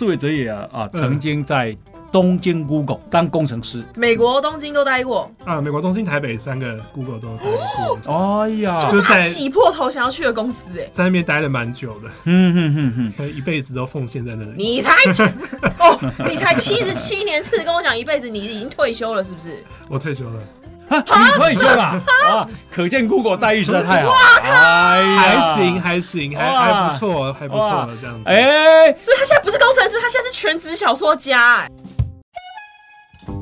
四尾哲也啊啊，曾经在东京 Google 当工程师。美国东京都待过，啊，美国东京、台北三个 Google 都待过，哎呀，就在他挤破头想要去的公司哎、在那边待了蛮久的，嗯哼哼哼，他一辈子都奉献在那里。你才 哦，你才七十七年次，跟我讲一辈子，你已经退休了是不是？我退休了，哈你退休了啊？可见 Google 待遇实在太好。哎呀还行，。还行，还还不错，还不错这样子。哎，所以他现在不是工程师，他现在是全职小说家哎、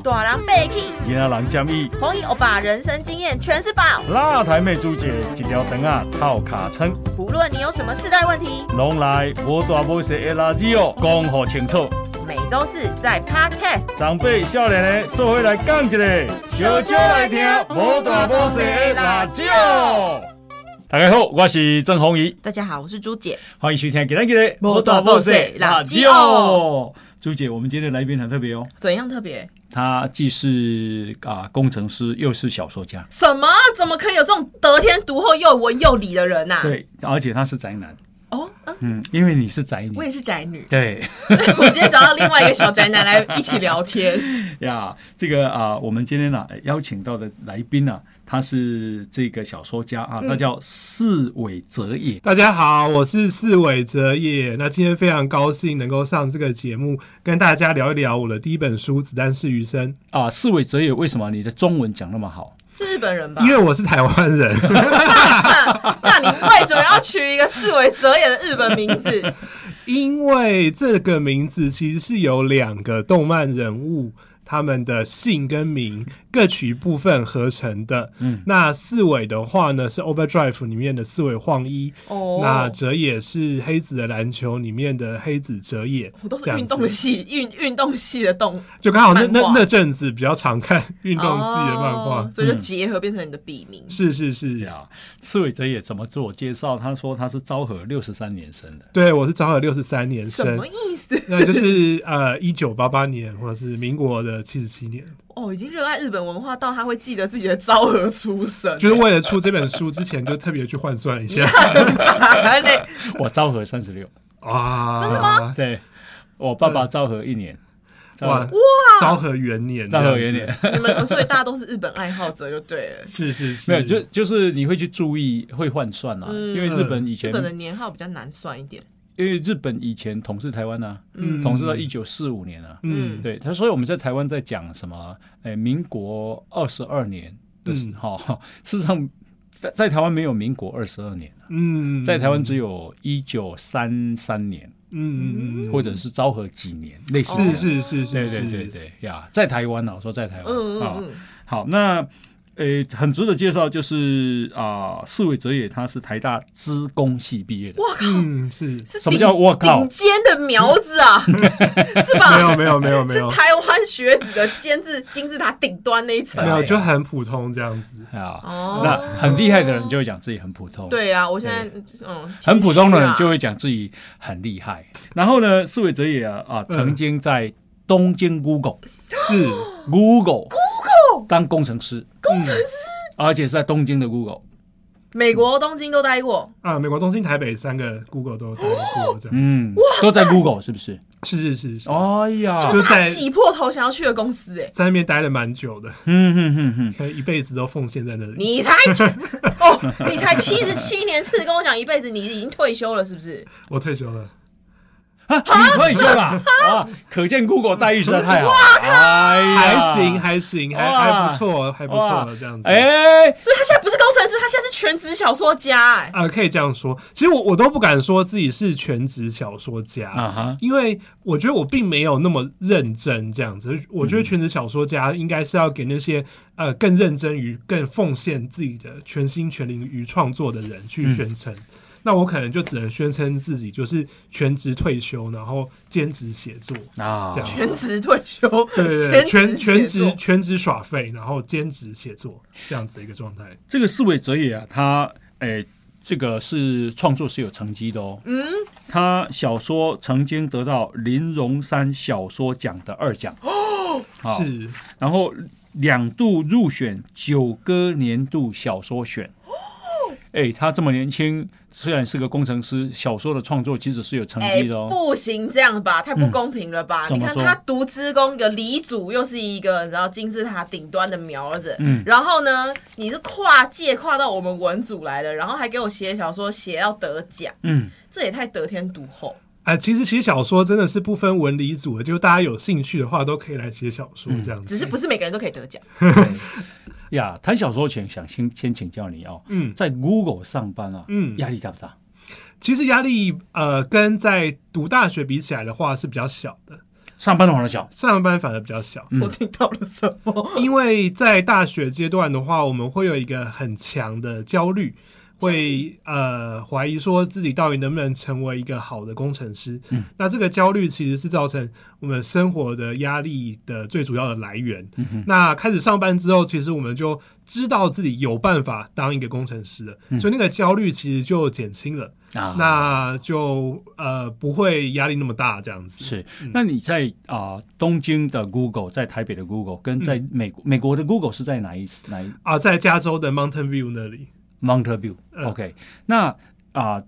大人被 k 今仔人建议红衣欧巴人生经验全是宝，辣台妹朱姐一条灯啊套卡称，不论你有什么世代问题，拢来无大无小的垃圾哦，讲好清楚。每周四在 Podcast。长辈少年的做伙来讲一个，小少来听无大无小的辣椒。大家好，我是郑红怡，大家好，我是朱姐。欢迎收听今天的无大无小的辣椒。朱姐，我们今天的来宾很特别哦，怎样特别？他既是啊工程师，又是小说家，什么？怎么可以有这种得天独厚又文又理的人呐、对，而且他是宅男，哦，嗯，嗯，因为你是宅女我，也是宅女。对 我今天找到另外一个小宅男来一起聊天。呀，这个啊，我们今天呢、邀请到的来宾呢、他是这个小说家啊，他叫四尾哲也。大家好，我是四尾哲也。那今天非常高兴能够上这个节目，跟大家聊一聊我的第一本书《子弹是余生》，啊，四尾哲也，为什么你的中文讲那么好？是日本人吧？因为我是台湾人。那你为什么要取一个四尾哲也的日本名字？因为这个名字其实是有两个动漫人物他们的姓跟名各取一部分合成的。嗯，那四尾的话呢是 Overdrive 里面的四尾晃一，哦，那哲也是黑子的篮球里面的黑子哲也，我都是运动系运运动系的动就刚好那那那阵子比较常看运动系的漫画。哦所以就结合变成你的笔名。是是是，呀，四尾哲也怎么自我介绍？他说他是昭和六十三年生的。对我是昭和六十三年生什么，意思？那就是呃一九八八年或者是民国的七十七年。哦，已经热爱日本文化到他会记得自己的昭和出生，就是为了出这本书之前，就特别去换算一下。我昭和三十六，啊，真的吗？对我爸爸昭和一年，昭哇。和昭和元年，昭和元年，你们所以大家都是日本爱好者就对了。是是是，没有就就是你会去注意会换算啊，嗯。因为日本以前日本的年号比较难算一点。因为日本以前统治台湾啊，嗯。统治到一九四五年啊，嗯。对他，所以我们在台湾在讲什么？诶，民国二十二年的时嗯。候，事实上在在台湾没有民国二十二年，嗯，在台湾只有一九三三年，嗯嗯嗯，或者是昭和几年，类似是是是是对对对对呀，在台湾呢，我说在台湾啊嗯嗯，嗯，好，那诶很值得介绍就是啊，四尾哲也他是台大资工系毕业的，哇靠，嗯是，是什么叫我靠顶尖的苗子啊，是吧？没有没有没有没有 是台湾学子的尖字金字塔顶端那一层没。有，就很普通这样子。啊，哦那很厉害的人就会讲自己很普通，对啊，我现在嗯，很普通的人就会讲自己很厉害。然后呢，四尾哲也啊啊，曾经在东京 Google 是 Google Google 当工程师，工程师而且是在东京的 Google。美国东京都待过，啊，美国东京、台北三个 Google 都待过这样。嗯，都在 Google 是不是？是是是是，哎呀，就在他挤破头想要去的公司哎。在那边待了蛮久的，嗯哼哼哼，可能一辈子都奉献在那里。你才哦，你才七十七年次，跟我讲一辈子，你已经退休了是不是？我退休了，啊，你退休了啊？可见 Google 待遇实在太好。哎呀，还行还行，还还不错，还不错这样子。哎，所以他现在不是工程师，他现在是全职小说家哎。啊，可以这样说。其实我我都不敢说自己是全职小说家，啊哈，因为我觉得我并没有那么认真这样子。我觉得全职小说家应该是要给那些呃更认真于、更奉献自己的全心全灵于创作的人去宣称。那我可能就只能宣称自己就是全职退休，然后兼职写作。啊。这样全职退休，对对对，全全职全职耍废，然后兼职写作这样子的一个状态。这个四维哲也啊，他诶，这个是创作是有成绩的哦。嗯，他小说曾经得到林荣山小说奖的二奖，哦！是。然后两度入选九歌年度小说选，哎，他这么年轻，虽然是个工程师，小说的创作其实是有成哎绩的，哦。不行这样吧，太不公平了吧？你看他读资工的李祖又是一个然后金字塔顶端的苗子，嗯然后呢，你是跨界跨到我们文组来了，然后还给我写小说写要得奖，嗯，这也太得天独厚。哎、其实写小说真的是不分文理组的，就是大家有兴趣的话都可以来写小说这样子。只是不是每个人都可以得奖，呀，谈小说前想先先请教你哦，嗯在 Google 上班啊，嗯压力大不大？其实压力呃跟在读大学比起来的话是比较小的，上班的话小，上班反而比较小。嗯我听到了什么？因为在大学阶段的话，我们会有一个很强的焦虑，会呃怀疑说自己到底能不能成为一个好的工程师。嗯。那这个焦虑其实是造成我们生活的压力的最主要的来源。嗯那开始上班之后，其实我们就知道自己有办法当一个工程师了，所以那个焦虑其实就减轻了，嗯啊，那就呃不会压力那么大这样子。是，那你在啊、东京的 Google，在台北的 Google，跟在美国、美国的 Google 是在哪一哪一？啊，在加州的 Mountain View 那里。Mountain View？OK，、嗯 OK，那啊、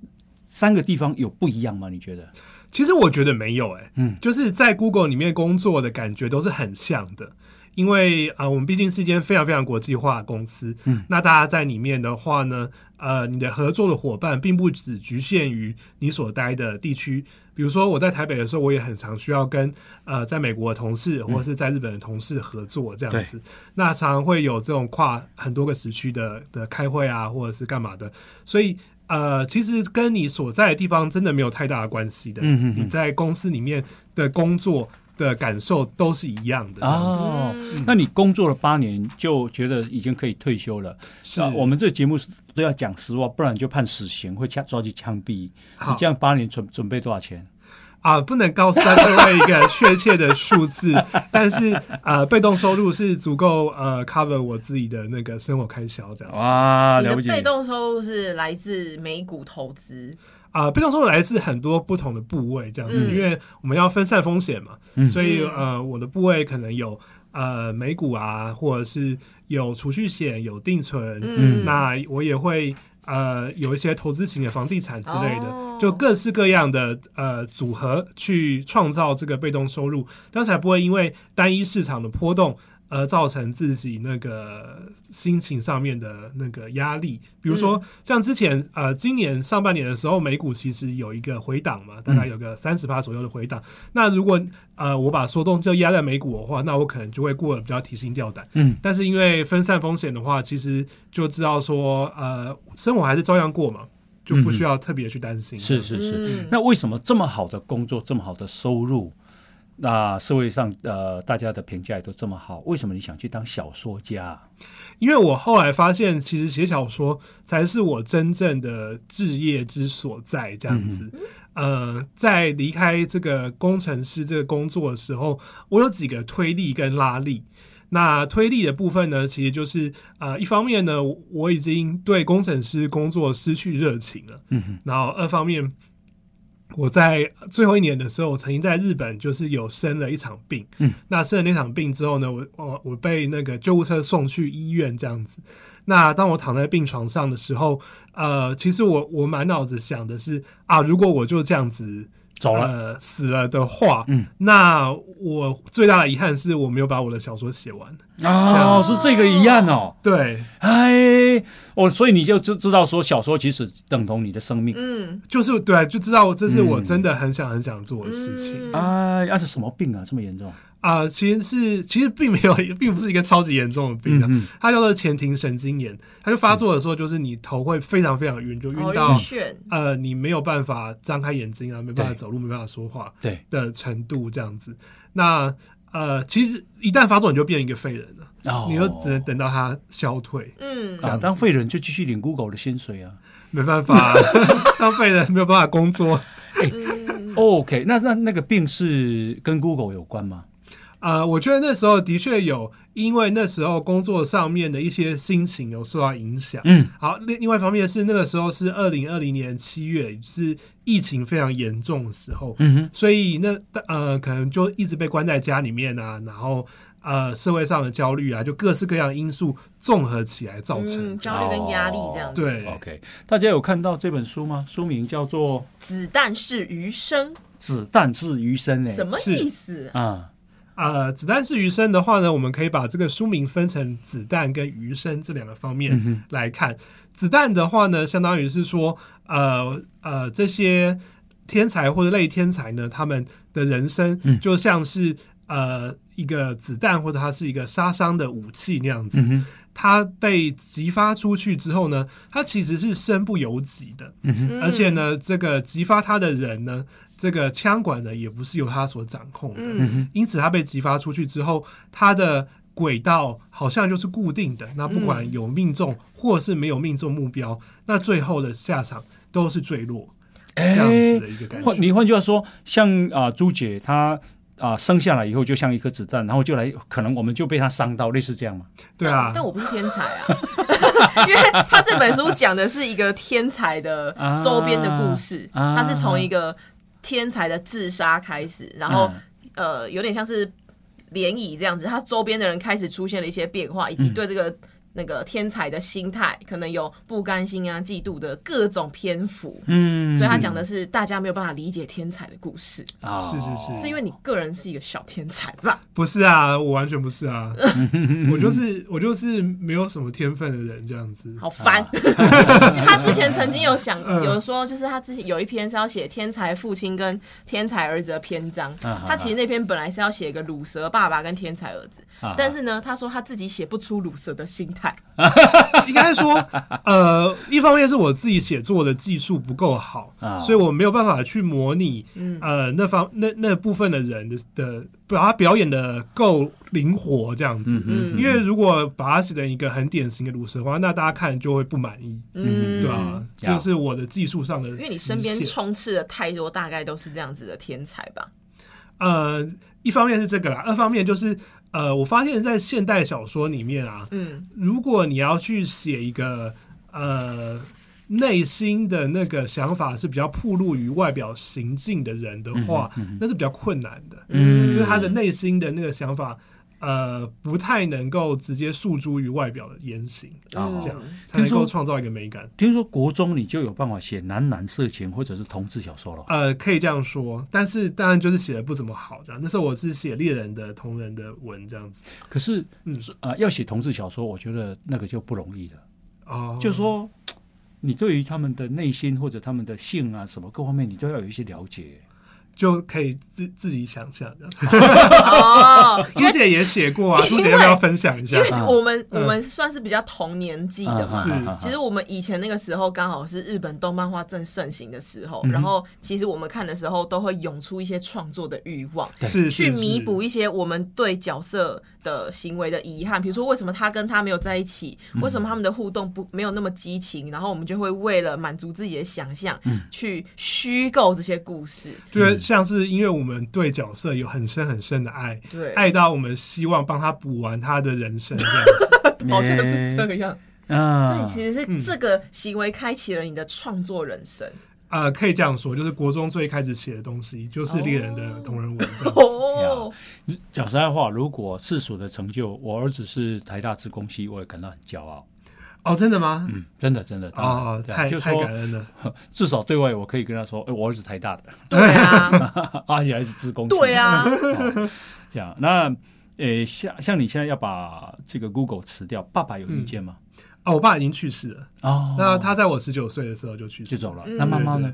三个地方有不一样吗？你觉得？其实我觉得没有、欸，嗯就是在 Google 里面工作的感觉都是很像的，因为啊、呃我们毕竟是一间非常非常国际化的公司，嗯，那大家在里面的话呢，呃，你的合作的伙伴并不只局限于你所待的地区，比如说我在台北的时候，我也很常需要跟呃在美国的同事或者是在日本的同事合作这样子，那常常会有这种跨很多个时区的的开会啊，或者是干嘛的，所以。呃，其实跟你所在的地方真的没有太大的关系的。嗯嗯嗯。你在公司里面的工作的感受都是一样的。这样子哦，嗯那你工作了八年，就觉得已经可以退休了。是、啊我们这个节目都要讲实话，不然就判死刑，会掐抓去枪毙。你这样八年准准备多少钱？啊，不能告诉大家一个确切的数字，但是呃，被动收入是足够呃 cover 我自己的那个生活开销这样子。哇，你的了不起！被动收入是来自美股投资，啊、被动收入来自很多不同的部位，这样子，嗯。因为我们要分散风险嘛，嗯。所以嗯。呃，我的部位可能有呃美股啊，或者是有储蓄险、有定存，嗯。那我也会呃有一些投资型的房地产之类的，哦。就各式各样的呃组合去创造这个被动收入，这样才不会因为单一市场的波动。而造成自己那个心情上面的那个压力，比如说像之前呃今年上半年的时候，美股其实有一个回档嘛，大概有个三十趴左右的回档。那如果呃我把说动就压在美股的话，那我可能就会过得比较提心吊胆。嗯，但是因为分散风险的话，其实就知道说呃生活还是照样过嘛，就不需要特别去担心。是是是。嗯那为什么这么好的工作，这么好的收入，那社会上呃大家的评价也都这么好，为什么你想去当小说家？因为我后来发现，其实写小说才是我真正的志业之所在。这样子，呃，在离开这个工程师这个工作的时候，我有几个推力跟拉力。那推力的部分呢，其实就是呃，一方面呢，我已经对工程师工作失去热情了，嗯哼，然后二方面，我在最后一年的时候，我曾经在日本就是有生了一场病。嗯，那生了那场病之后呢，我我我被那个救护车送去医院这样子。那当我躺在病床上的时候，呃，其实我我满脑子想的是啊，如果我就这样子走了。呃死了的话，嗯，那我最大的遗憾是我没有把我的小说写完。哦，是这个遗憾哦。对，哎，哦，所以你就知知道说，小说其实等同你的生命。嗯，就是对，就知道这是我嗯真的很想很想做的事情。嗯哎，那、是什么病啊？这么严重？啊、其实是其实并没有，并不是一个超级严重的病啊，嗯它叫做前庭神经炎。它就发作的时候，就是你头会非常非常晕，就晕哦到、晕眩，呃你没有办法张开眼睛啊，没办法走路，没办法说话对，的程度这样子。那呃，其实一旦发作，你就变一个废人了，哦你又只能等到它消退，嗯啊，当废人就继续领 Google 的薪水啊。没办法，当废人没有办法工作。嗯，OK，那那那个病是跟 Google 有关吗？呃，我觉得那时候的确有，因为那时候工作上面的一些心情有受到影响。嗯，好，另另外一方面是那个时候是二零二零年七月，是疫情非常严重的时候，嗯哼，所以那呃可能就一直被关在家里面啊，然后呃社会上的焦虑啊，就各式各样的因素综合起来造成。嗯，焦虑跟压力这样子。对，OK，大家有看到这本书吗？书名叫做《子弹是余生，子弹是余生》哎。什么意思？啊，呃，子弹是余生的话呢，我们可以把这个书名分成子弹跟余生这两个方面来看。子弹的话呢，相当于是说，呃呃，这些天才或者类天才呢，他们的人生嗯就像是、呃一个子弹或者它是一个杀伤的武器那样子。嗯，它被激发出去之后呢，它其实是身不由己的，而且，呢，这个激发它的人呢，这个枪管呢，也不是由他所掌控的。因此，它被激发出去之后，它的轨道好像就是固定的。那不管有命中或是没有命中目标，那最后的下场都是坠落，这样子的一个感觉。换你换句话说，像啊朱姐她啊生下来以后就像一颗子弹，然后就来，可能我们就被他伤到，类似这样嘛。对啊。但，我不是天才啊，因为他这本书讲的是一个天才的周边的故事，啊。他是从一个天才的自杀开始，然后、呃有点像是涟漪这样子，他周边的人开始出现了一些变化，以及嗯。对这个。那个天才的心态可能有不甘心啊、嫉妒的各种篇幅，嗯，所以他讲的是大家没有办法理解天才的故事，啊，是是是是因为你个人是一个小天才吧？不是啊，我完全不是啊，我就是我就是没有什么天分的人，这样子。好烦。啊。他之前曾经有想 嗯。有说，就是他之前有一篇是要写天才父亲跟天才儿子的篇章。啊他其实那篇本来是要写一个乳蛇爸爸跟天才儿子，啊但是呢，他说他自己写不出乳蛇的心态。应该说，呃，一方面是我自己写作的技术不够好，啊所以我没有办法去模拟，嗯呃，那方那那部分的人的的把他表演的够灵活这样子。嗯嗯因为如果把它写成一个很典型的鲁蛇的话，那大家看就会不满意，嗯，对吧？这是我的技术上的，因为你身边充斥了太多，大概都是这样子的天才吧。呃，一方面是这个啦，二方面就是呃，我发现在现代小说里面啊，嗯。如果你要去写一个呃内心的那个想法是比较暴露于外表行径的人的话，那是比较困难的，嗯。因为他的内心的那个想法。呃，不太能够直接诉诸于外表的言行，啊嗯这样才能够创造一个美感。听说国中你就有办法写男男色情或者是同志小说了。呃，可以这样说，但是当然就是写的不怎么好，这样。那时候我是写猎人的同人的文这样子。可是，嗯啊，要写同志小说，我觉得那个就不容易了。哦，就说你对于他们的内心或者他们的性啊什么各方面，你都要有一些了解。就可以自自己想象这样。哦，朱姐也写过啊，朱姐要不要分享一下？因？为啊。我们我嗯们算是比较同年纪的嘛，其实我们以前那个时候刚好是日本动漫画正盛行的时候，嗯。然后其实我们看的时候都会涌出一些创作的欲望，是去弥补一一些我们对角色的行为的遗憾，比如说为什么他跟他没有在一起，嗯为什么他们的互动不没有那么激情，然后我们就会为了满足自己的想象，嗯去虚构这些故事。就是像是因为我们对角色有很深很深的爱，对，爱到我们希望帮他补完他的人生这样子。好像是这个样。啊，所以其实嗯是这个行为开启了你的创作人生。呃，可以这样说，就是国中最开始写的东西就是猎人的同人文这样子。哦，讲实在话，如果世俗的成就，我儿子是台大自工系，我也感到很骄傲。哦，真的吗？嗯，真的真的哦，太太感恩了。至少对外我可以跟他说，哎，我儿子台大的，对啊，而且还是自工系。对啊，哦这样那。呃，像像你现在要把这个 Google 辞掉，爸爸有意见吗？哦，我爸已经去世了，哦，那他在我十九岁的时候就去世就走了。嗯那妈妈呢？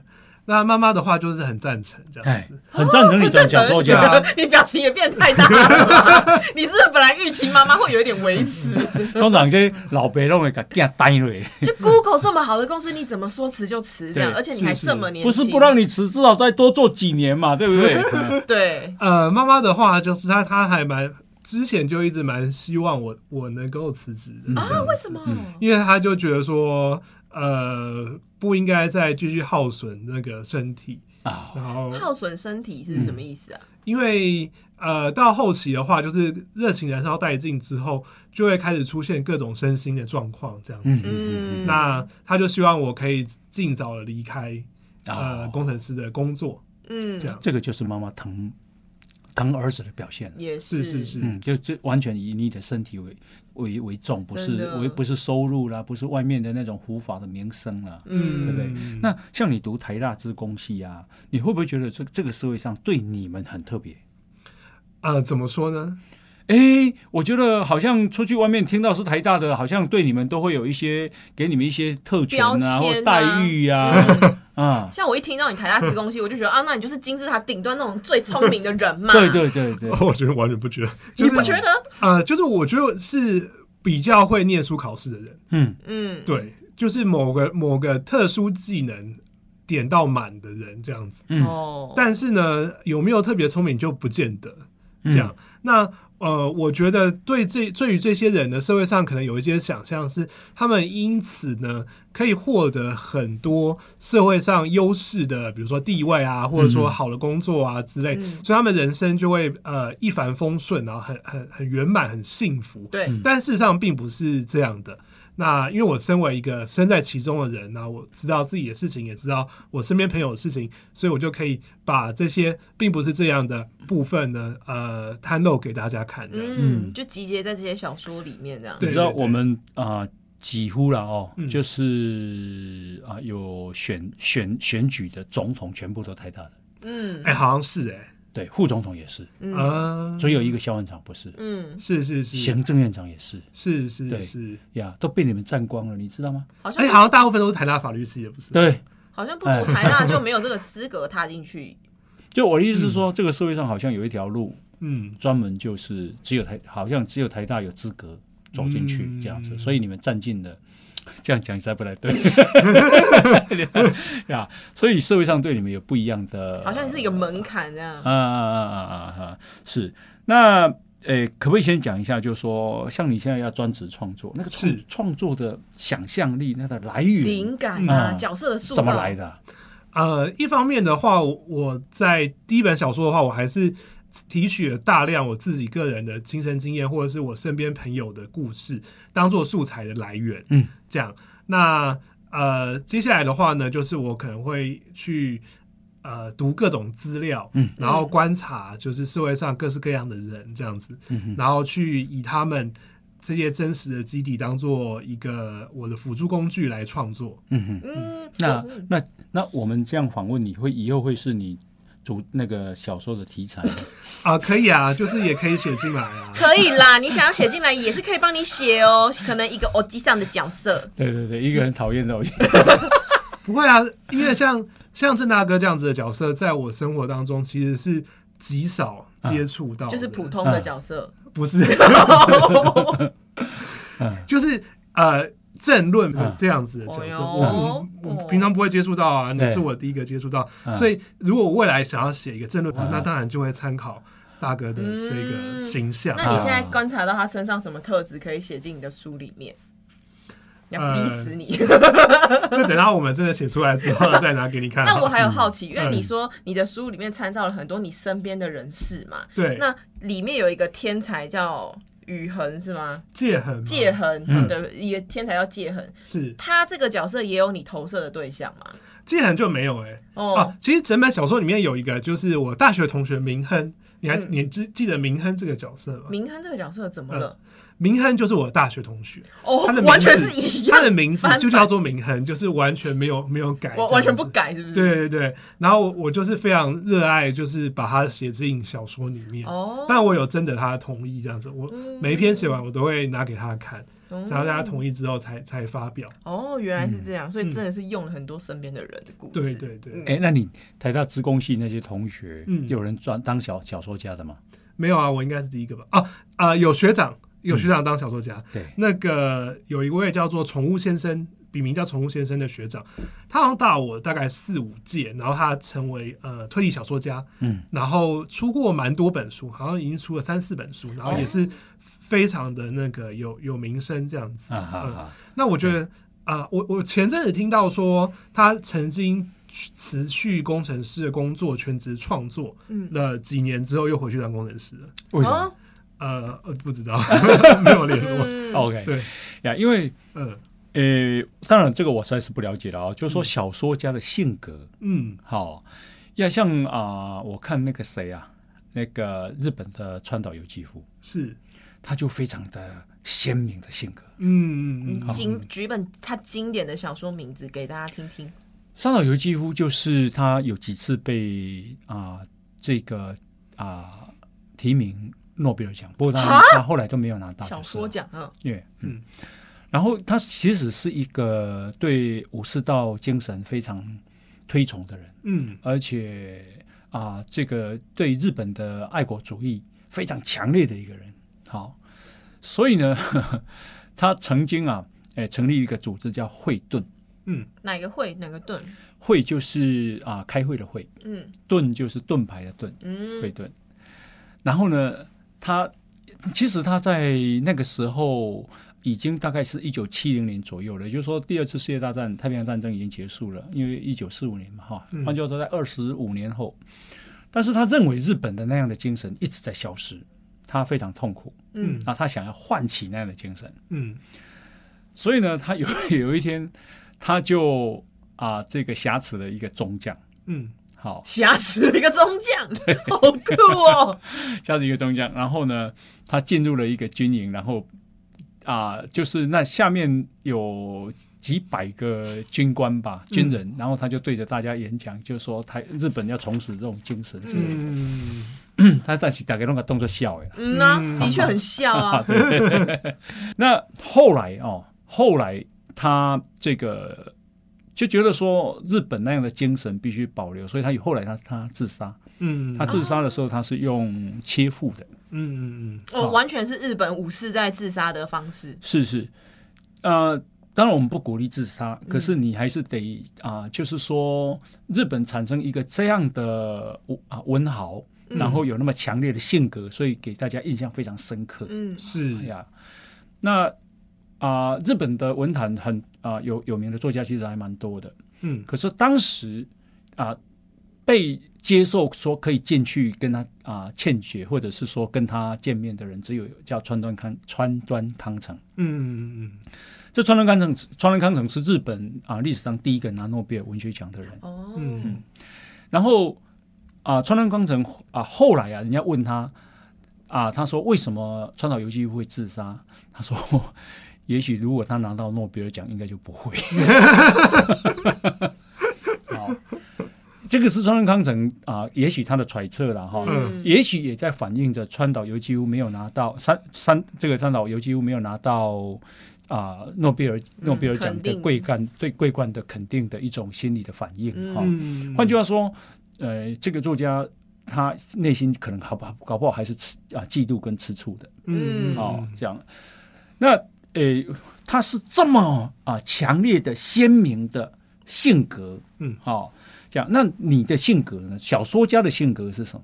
那妈妈的话就是很赞成这样哎子。，很赞成你讲小说对啊家。你表情也变太大了。你是不是本来预期妈妈会有一点维持？通常这些老白弄会给惊呆了，就 Google 这么好的公司，你怎么说辞就辞这样？而且你还这么年轻，不是不让你辞，至少再多做几年嘛，对不对？嗯对，呃，妈妈的话就是她，她还蛮之前就一直蛮希望我我能够辞职的啊？为什么？因为他就觉得说，呃，不应该再继续耗损那个身体，啊，然后耗损身体是什么意思啊？因为呃，到后期的话，就是热情燃烧殆尽之后，就会开始出现各种身心的状况，这样子。那他就希望我可以尽早的离开呃哦工程师的工作，嗯这样这个就是妈妈疼疼儿子的表现了。也是是是，嗯，就这完全以你的身体为为为重，不是为不是收入啦，不是外面的那种胡法的名声啦。嗯对不对嗯那像你读台大之工系啊，你会不会觉得这这个社会上对你们很特别？呃，怎么说呢？哎，我觉得好像出去外面听到是台大的，好像对你们都会有一些给你们一些特权啊，啊或待遇啊，啊，像我一听到你台大资工系，我就觉得啊，那你就是金字塔顶端那种最聪明的人嘛。对对对对，我觉得完全不觉得，就是你不觉得？呃，就是我觉得是比较会念书考试的人，嗯，嗯，对，就是某个某个特殊技能点到满的人这样子。嗯。哦，但是呢，有没有特别聪明就不见得。嗯这样。那呃，我觉得对这对于这些人呢，社会上可能有一些想象是，他们因此呢可以获得很多社会上优势的，比如说地位啊，或者说嗯好的工作啊之类，嗯所以他们人生就会呃一帆风顺，然后很很很圆满、很幸福。对，嗯但事实上并不是这样的。那因为我身为一个身在其中的人，那我知道自己的事情，也知道我身边朋友的事情，所以我就可以把这些并不是这样的部分呢，呃，摊露给大家看。这样子，嗯，就集结在这些小说里面这样。对你知道我们啊、几乎了哦，嗯。就是啊、有选选选举的总统全部都太大的，嗯。哎、好像是哎、对，副总统也是，嗯。啊，只有一个萧院长不是，嗯，是是是。行政院长也是。是是对。是，呀，都被你们占光了，你知道吗？哎、好像哎好像大部分都是台大法律系的，不是？对，好像不读台大就没有这个资格踏进去。就我的意思是说，这个社会上好像有一条路，嗯，专门就是只有台，好像只有台大有资格走进去嗯。这样子，所以你们占尽了。这样讲实在不太对 呀，所以社会上对你们有不一样的，好像是一个门槛这样。啊啊啊啊啊啊！是那诶，可不可以先讲一下，就是说，像你现在要专职创作，那个创是创作的想象力，那个来源灵感啊，嗯角色的塑造怎么来？的啊？呃，一方面的话，我我在第一本小说的话，我还是提取了大量我自己个人的亲身经验，或者是我身边朋友的故事，当做素材的来源。嗯，这样。那呃，接下来的话呢，就是我可能会去呃读各种资料，嗯，然后观察就是社会上各式各样的人这样子，嗯哼然后去以他们这些真实的基底当做一个我的辅助工具来创作。嗯哼。嗯，那嗯那那我们这样访问你会以后会是你主那个小说的题材？啊、可以啊，就是也可以写进来啊。可以啦，你想要写进来也是可以帮你写哦。可能一个偶机上的角色，对对对，一个很讨厌的偶像。不会啊，因为像像郑大哥这样子的角色，在我生活当中其实是极少接触到的，就是普通的角色。不是，嗯 就是呃政论嗯。这样子的角色，我我平常不会接触到啊，你是我第一个接触到，嗯。所以如果我未来想要写一个政论嗯，那当然就会参考大哥的这个形象。那你现在观察到他身上什么特质可以写进你的书里面？要逼死你！这等到我们真的写出来之后再拿给你看。那我还有好奇，因为嗯你说你的书里面参照了很多你身边的人士嘛，对。那里面有一个天才叫宇恒是吗？界衡嘛界恒，嗯对，一个天才叫界恒，是他这个角色也有你投射的对象吗？界恒就没有哎、哦啊，，其实整本小说里面有一个，就是我大学同学明亨，你还、嗯你记记得明亨这个角色吗？明亨这个角色怎么了？明亨就是我的大学同学，哦他的，名字完全是一样，他的名字就叫做明亨，就是完全没有没有改，我完全不。改，是不是？对对对，然后我我就是非常热爱，就是把他写进小说里面。哦，但我有征得他的同意，这样子，我嗯每一篇写完我都会拿给他看，嗯然后大家同意之后才才发表。哦，原来是这样，所以嗯真的是用了很多身边的人的故事。对对对，嗯哎，那你台大职工系那些同学，嗯有人专当小小说家的吗？没有啊，我应该是第一个吧？啊啊、有学长，有学长当小说家，对，那个有一位叫做宠物先生，笔名叫宠物先生的学长，他好像大我大概四五届，然后他成为呃推理小说家，嗯，然后出过蛮多本书，好像已经出了三四本书，然后也是非常的那个有有名声这样子。啊哈嗯，那我觉得啊、我我前阵子听到说他曾经辞去工程师的工作，全职创作嗯。了几年之后，又回去当工程师了。为什么？哦呃，呃不知道，没有联络。嗯？OK，对，呀，因为呃呃，当然这个我实在是不了解了啊，就是说小说家的性格，嗯好，要像啊、我看那个谁啊，那个日本的川岛由纪夫，是，他就非常的鲜明的性格。嗯嗯嗯，经举一本他经典的小说名字给大家听听。川岛由纪夫就是他有几次被啊、这个啊、提名诺贝尔奖，不过他哈？他后来都没有拿到小说奖，啊对，嗯。嗯，然后他其实是一个对武士道精神非常推崇的人，嗯。而且啊、这个对日本的爱国主义非常强烈的一个人。好，所以呢，他曾经啊，哎，成立一个组织叫会盾，嗯。哪个会哪个盾？会就是啊开会的会，嗯。盾就是盾牌的盾，嗯。会嗯盾。然后呢，他其实他在那个时候已经大概是一九七零年左右了，也就是说第二次世界大战太平洋战争已经结束了，因为一九四五年嘛，哈，嗯。换句话说，在二十五年后，但是他认为日本的那样的精神一直在消失，他非常痛苦嗯。啊，他想要唤起那样的精神，嗯。所以呢，他有有一天他就啊这个挟持了一个中将，嗯好，挟持了一个中将，好酷哦！加入一个中将，然后呢，他进入了一个军营，然后啊、就是那下面有几百个军官吧，军人，然后他就对着大家演讲，就说他日本要重拾这种精神，嗯。他暂时大概弄个动作笑哎，嗯呐、嗯。的确很笑啊。那后来哦，后来他这个就觉得说日本那样的精神必须保留，所以他后来他他自杀，嗯。他自杀的时候他是用切腹的。嗯嗯嗯。哦，完全是日本武士在自杀的方式。是是，呃，当然我们不鼓励自杀，嗯可是你还是得啊、就是说日本产生一个这样的啊文豪，嗯。然后有那么强烈的性格，所以给大家印象非常深刻。嗯。是。哎呀，那啊、日本的文坛很啊、有有名的作家其实还蛮多的，嗯可是当时啊、被接受说可以进去跟他啊、欠血，或者是说跟他见面的人，只有叫川端康川端康成。嗯嗯这川端康成，川端康成是日本啊历史上第一个拿诺贝尔文学奖的人。哦，嗯然后啊，川端康成啊，后来啊，人家问他啊，他说为什么川岛由纪夫会自杀？他说，也许如果他拿到诺贝尔奖，应该就不会。好，这个是川端康成啊，也许他的揣测了哈。嗯也许也在反映着川岛由纪夫没有拿到三三这个川岛由纪夫没有拿到啊诺贝尔诺贝尔奖的桂冠对桂冠的肯定的一种心理的反应嗯哈。嗯，换句话说，呃，这个作家他内心可能好不好搞不好还是吃啊嫉妒跟吃醋的嗯哦，这样。那呃，他是这么啊强烈的鲜明的性格，嗯，哦，这样。那你的性格呢？小说家的性格是什么？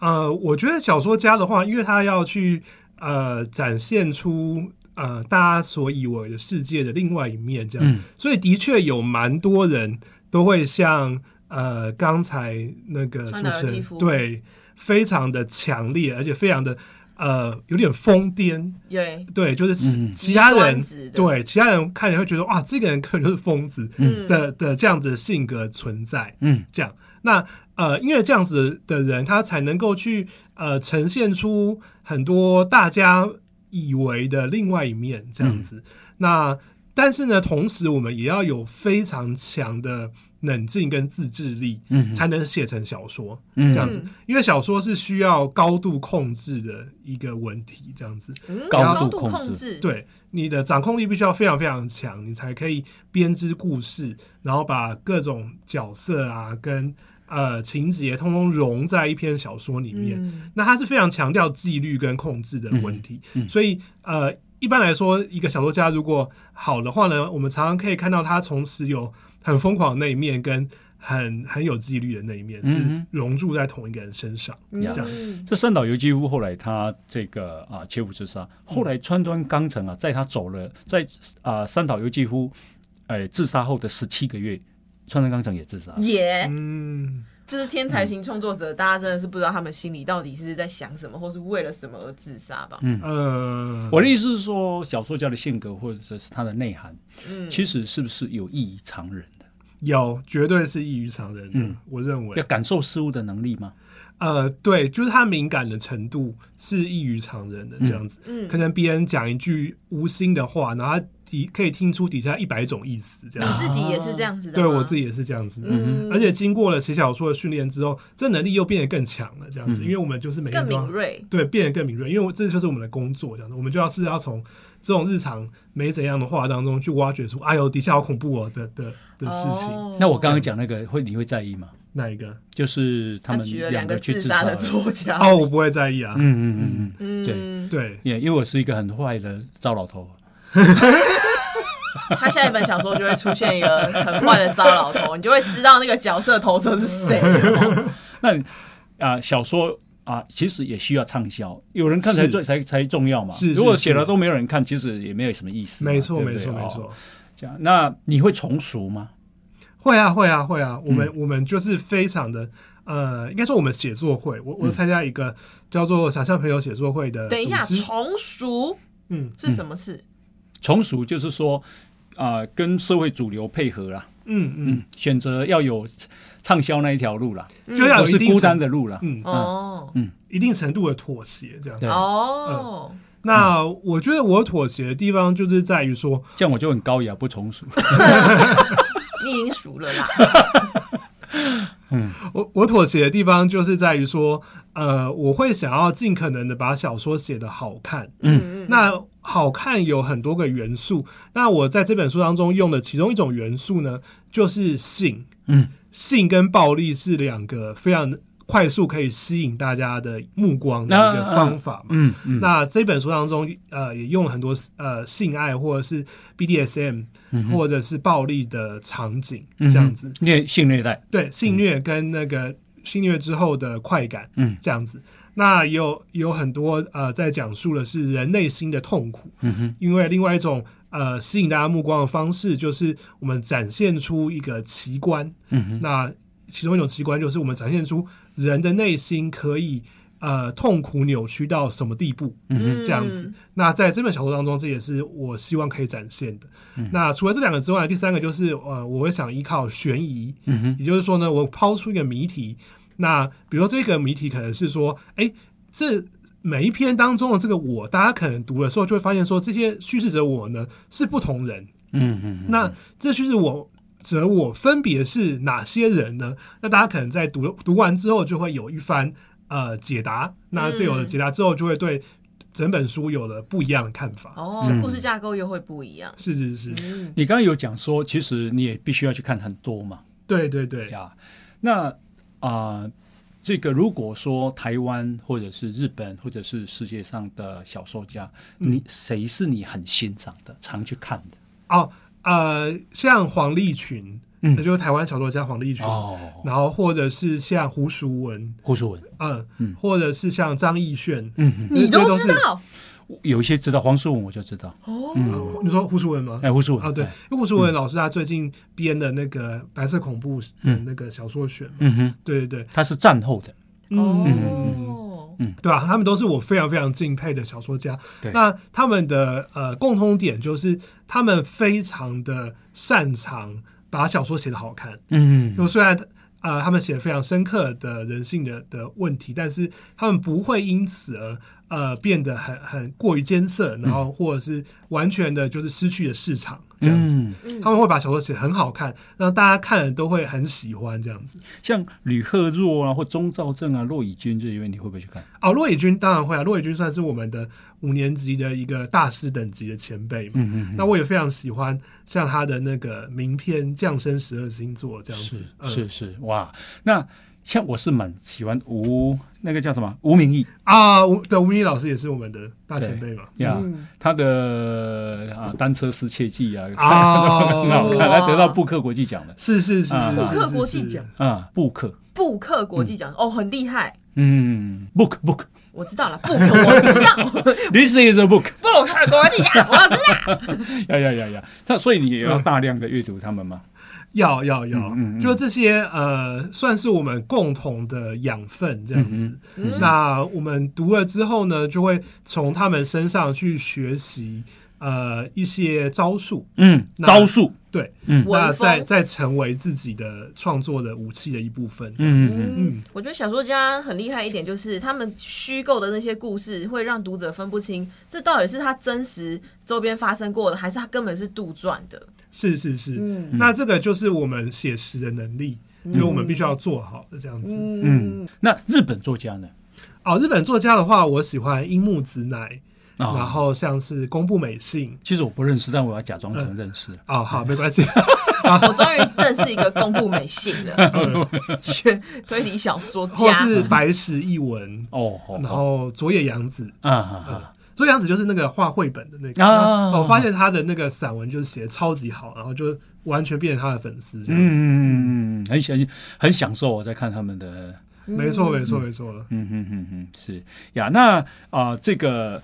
呃，我觉得小说家的话，因为他要去呃展现出呃大家所以为的世界的另外一面，这样，嗯所以的确有蛮多人都会像呃刚才那个主持人对，非常的强烈，而且非常的呃有点疯癫，对，对，就是其嗯。其他人对其他人看起来会觉得哇，这个人可能就是疯子嗯。的的这样子的性格存在。嗯。这样，那呃，因为这样子的人，他才能够去呃呈现出很多大家以为的另外一面，这样子。那但是呢，同时我们也要有非常强的冷静跟自制力，嗯才能写成小说。嗯。这样子，因为小说是需要高度控制的一个文体，这样子。嗯高度度控制。控制，，对你的掌控力必须要非常非常强，你才可以编织故事，然后把各种角色啊跟呃情节通通融在一篇小说里面。嗯。那它是非常强调纪律跟控制的文体，嗯嗯。所以呃，一般来说，一个小说家如果好的话呢，我们常常可以看到他从此有很疯狂的那一面跟很很有纪律的那一面，是融入在同一个人身上。嗯。这样这三岛由纪夫后来他这个啊切腹自杀，后来川端康成啊，在他走了，在啊三岛由纪夫哎自杀后的十七个月，川端康成也自杀了。也嗯，就是天才型创作者，大家真的是不知道他们心里到底是在想什么，或是为了什么而自杀吧？嗯。呃，我的意思是说，小说家的性格或者是他的内涵，嗯，其实是不是有异于常人？的？有绝对是异于常人的，嗯我认为要，感受事物的能力吗？呃，对，就是他敏感的程度是异于常人的这样子。嗯可能别人讲一句无心的话，然后他底可以听出底下一百种意思，这样子。你自己也是这样子的对我自己也是这样子的。嗯而且经过了写小说的训练之后，这能力又变得更强了，这样子，嗯因为我们就是每天更敏锐。对，变得更敏锐，因为我这就是我们的工作，这样子，我们就要是要从这种日常没怎样的话当中去挖掘出，哎呦，底下好恐怖哦的的的事情。哦那我刚刚讲那个会你会在意吗？哪一个？就是他们两个去自杀的。作家，哦，我不会在意啊。嗯嗯嗯嗯，嗯，对对，也因为我是一个很坏的糟老头。他下一本小说就会出现一个很坏的糟老头，你就会知道那个角色投射是谁。那啊、小说啊，其实也需要畅销，有人看才是最才才重要嘛。是是如果写了都没有人看，其实也没有什么意思。没错，没错，没。哦错。这样，那你会重熟吗？会啊，会啊，会啊。我们、嗯。我们就是非常的呃，应该说我们写作会，我嗯。我参加一个叫做“想象朋友写作会”的等一下，组织。重熟嗯。是什么事？重熟就是说啊、跟社会主流配合啦，嗯嗯。嗯，选择要有畅销那一条路啦，就要有一定不是孤单的路啦。嗯，哦。嗯。一定程度的妥协这样子。对。哦，那我觉得我妥协的地方就是在于说，这样我就很高雅，不从属。你已经熟了啦。我我妥协的地方就是在于说，呃，我会想要尽可能的把小说写得好看。嗯那好看有很多个元素，那我在这本书当中用的其中一种元素呢，就是性。嗯，性跟暴力是两个非常快速可以吸引大家的目光的一个方法嘛。嗯嗯，那这本书当中，呃，也用了很多呃性爱或者是 BDSM、嗯或者是暴力的场景嗯这样子。虐性虐待，对性虐跟那个性虐之后的快感，嗯。这样子。那也有有很多呃，在讲述的是人内心的痛苦，嗯哼，因为另外一种呃吸引大家目光的方式，就是我们展现出一个奇观。嗯哼，那其中一种奇观就是我们展现出人的内心可以呃痛苦扭曲到什么地步，嗯，这样子。那在这本小说当中，这也是我希望可以展现的。嗯那除了这两个之外，第三个就是呃，我会想依靠悬疑，嗯哼，也就是说呢，我抛出一个谜题。那比如说这个谜题可能是说，哎，这每一篇当中的这个我，大家可能读的时候就会发现说，这些叙事者我呢是不同人。嗯嗯，那这叙事我者我分别是哪些人呢？那大家可能在读读完之后就会有一番呃解答。那这有了解答之后，就会对整本书有了不一样的看法。哦嗯，故事架构又会不一样。是是是，嗯，你刚刚有讲说，其实你也必须要去看很多嘛，对对对，呀，那啊、这个如果说台湾或者是日本或者是世界上的小说家，嗯你谁是你很欣赏的，常去看的？哦呃，像黄立群，嗯。那就是台湾小说家黄立群。哦，然后或者是像胡淑文，胡淑文，嗯，嗯。或者是像张艺轩，嗯哼，你都知道？有一些知道黄淑文，我就知道，哦。嗯，你说胡淑文吗？哎，胡淑文，啊，对，哎。因为胡淑文老师他最近编的那个白色恐怖的那个小说选嘛，嗯哼，对对对，他是战后的，哦，对啊，他们都是我非常非常敬佩的小说家。对那他们的呃共通点就是他们非常的擅长把小说写得好看。嗯就虽然呃他们写的非常深刻的人性的的问题，但是他们不会因此而呃变得很很过于艰涩，然后或者是完全的就是失去了市场这样子。他们会把小说写得很好看，让大家看了都会很喜欢这样子。像吕赫若啊，或钟兆正啊、骆以军这一位，你会不会去看？哦，骆以军当然会啊，骆以军算是我们的五年级的一个大师等级的前辈嘛。嗯嗯那我也非常喜欢像他的那个名篇《降生十二星座》这样是子。嗯是是，哇，那像我是蛮喜欢吴那个叫什么吴明义。啊，吴对吴明义老师也是我们的大前辈嘛。呀，嗯。他的啊单车失窃记啊，啊很好看，哇他得到布克国际奖的是是是布克国际奖。啊，布克，布克国际奖哦，很厉害。嗯，book book，我知道了，布克我知道，this is a book，布克国际奖我知道。呀呀呀呀，他所以你也要大量的阅读他们吗？要要要，嗯嗯嗯。就这些呃，算是我们共同的养分这样子。嗯嗯。那我们读了之后呢，就会从他们身上去学习呃一些招数，嗯，招数，对，嗯。文那再风。再成为自己的创作的武器的一部分。嗯我觉得小说家很厉害一点，就是他们虚构的那些故事会让读者分不清，这到底是他真实周边发生过的，还是他根本是杜撰的。是是是，嗯。那这个就是我们写实的能力，就是我们必须要做好的这样子。嗯，那日本作家呢？哦，日本作家的话，我喜欢樱木子乃，啊然后像是宫部美幸。其实我不认识，但我要假装成认识。哦，好，没关系。我终于认识一个公布美信的学 推理小说或家。是白石一文，哦，好然后佐野洋子。啊啊佐野洋子就是那个画绘本的那个，啊我发现他的那个散文就是写的超级好，然后就完全变成他的粉丝这样子。嗯嗯嗯嗯，很享很享受我在看他们的，没错，没错，没错。嗯嗯嗯嗯，是呀。那啊，这个